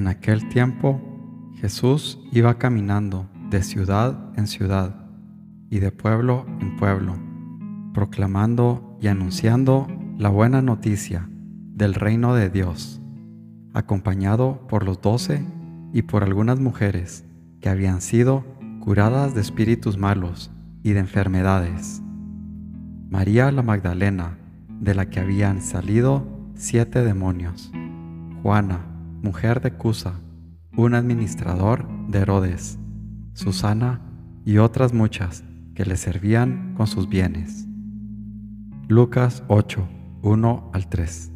En aquel tiempo Jesús iba caminando de ciudad en ciudad y de pueblo en pueblo, proclamando y anunciando la buena noticia del reino de Dios, acompañado por los doce y por algunas mujeres que habían sido curadas de espíritus malos y de enfermedades. María la Magdalena, de la que habían salido siete demonios. Juana, mujer de Cusa, un administrador de Herodes. Susana y otras muchas que le servían con sus bienes. Lucas 8, 1 al 3.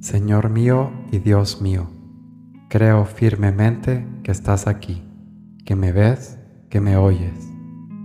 Señor mío y Dios mío, creo firmemente que estás aquí, que me ves, que me oyes.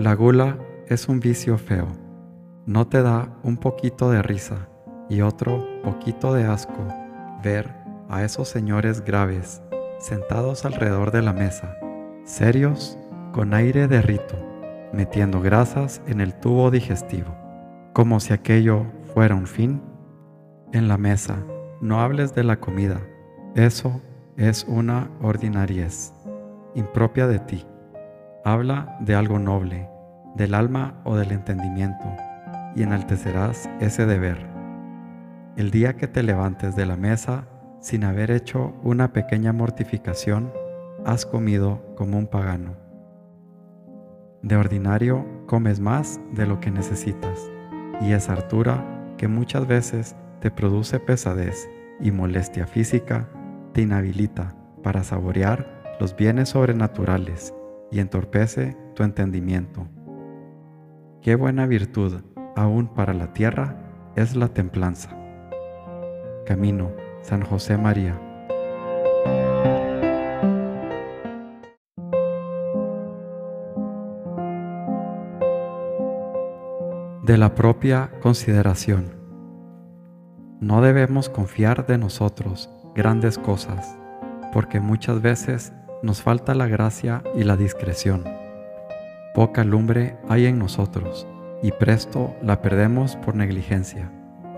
La gula es un vicio feo. No te da un poquito de risa y otro poquito de asco ver a esos señores graves sentados alrededor de la mesa, serios, con aire de rito, metiendo grasas en el tubo digestivo, como si aquello fuera un fin. En la mesa, no hables de la comida, eso es una ordinariez, impropia de ti. Habla de algo noble, del alma o del entendimiento, y enaltecerás ese deber. El día que te levantes de la mesa sin haber hecho una pequeña mortificación, has comido como un pagano. De ordinario comes más de lo que necesitas, y esa hartura que muchas veces te produce pesadez y molestia física, te inhabilita para saborear los bienes sobrenaturales y entorpece tu entendimiento. Qué buena virtud, aún para la tierra, es la templanza. Camino, San José María. De la propia consideración. No debemos confiar de nosotros grandes cosas, porque muchas veces nos falta la gracia y la discreción. Poca lumbre hay en nosotros y presto la perdemos por negligencia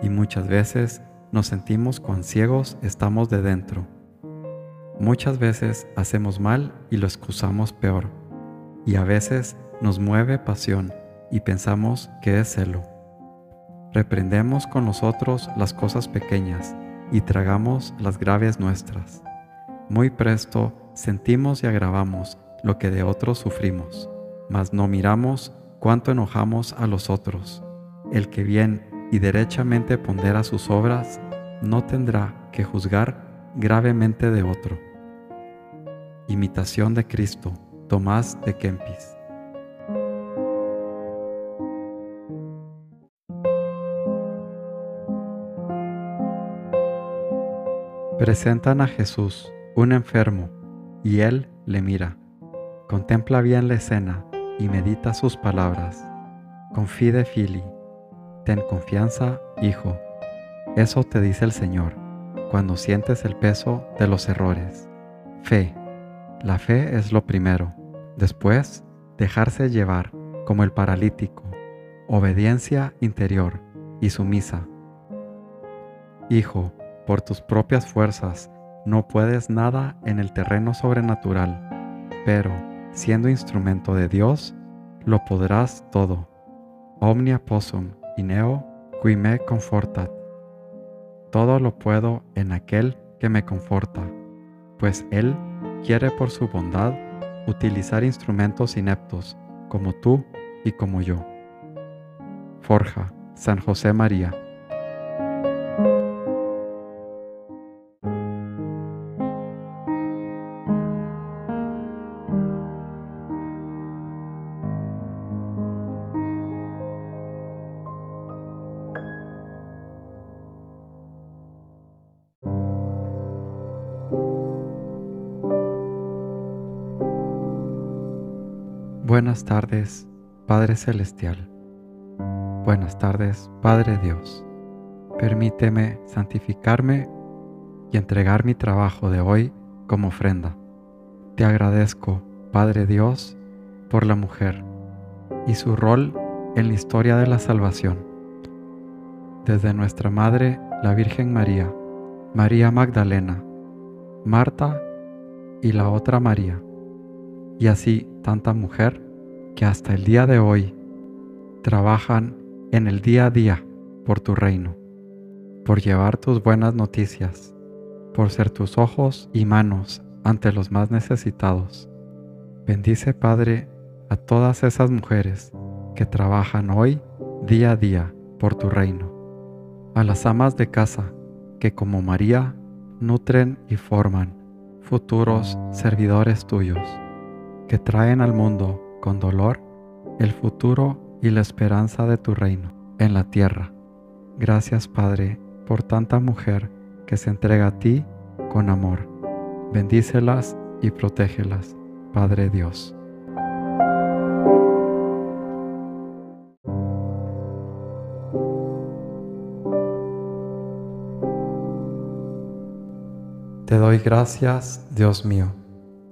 y muchas veces nos sentimos cuán ciegos estamos de dentro. Muchas veces hacemos mal y lo excusamos peor y a veces nos mueve pasión y pensamos que es celo. Reprendemos con nosotros las cosas pequeñas y tragamos las graves nuestras. Muy presto sentimos y agravamos lo que de otros sufrimos, mas no miramos cuánto enojamos a los otros. El que bien y derechamente pondera sus obras, no tendrá que juzgar gravemente de otro. Imitación de Cristo, Tomás de Kempis. Presentan a Jesús, un enfermo, y él le mira. Contempla bien la escena y medita sus palabras. Confide fili, ten confianza, hijo. Eso te dice el Señor cuando sientes el peso de los errores. Fe. La fe es lo primero. Después, dejarse llevar como el paralítico. Obediencia interior y sumisa. Hijo, por tus propias fuerzas no puedes nada en el terreno sobrenatural, pero siendo instrumento de Dios, lo podrás todo. Omnia possum ineo qui me confortat. Todo lo puedo en aquel que me conforta, pues Él quiere por su bondad utilizar instrumentos ineptos como tú y como yo. Forja, San José María. Buenas tardes, Padre Celestial. Buenas tardes, Padre Dios. Permíteme santificarme y entregar mi trabajo de hoy como ofrenda. Te agradezco, Padre Dios, por la mujer y su rol en la historia de la salvación. Desde nuestra Madre, la Virgen María, María Magdalena, Marta y la otra María, y así tanta mujer que hasta el día de hoy trabajan en el día a día por tu reino, por llevar tus buenas noticias, por ser tus ojos y manos ante los más necesitados. Bendice, Padre, a todas esas mujeres que trabajan hoy día a día por tu reino, a las amas de casa que como María nutren y forman futuros servidores tuyos, que traen al mundo con dolor el futuro y la esperanza de tu reino en la tierra. Gracias Padre por tanta mujer que se entrega a ti con amor. Bendícelas y protégelas, Padre Dios. Te doy gracias, Dios mío,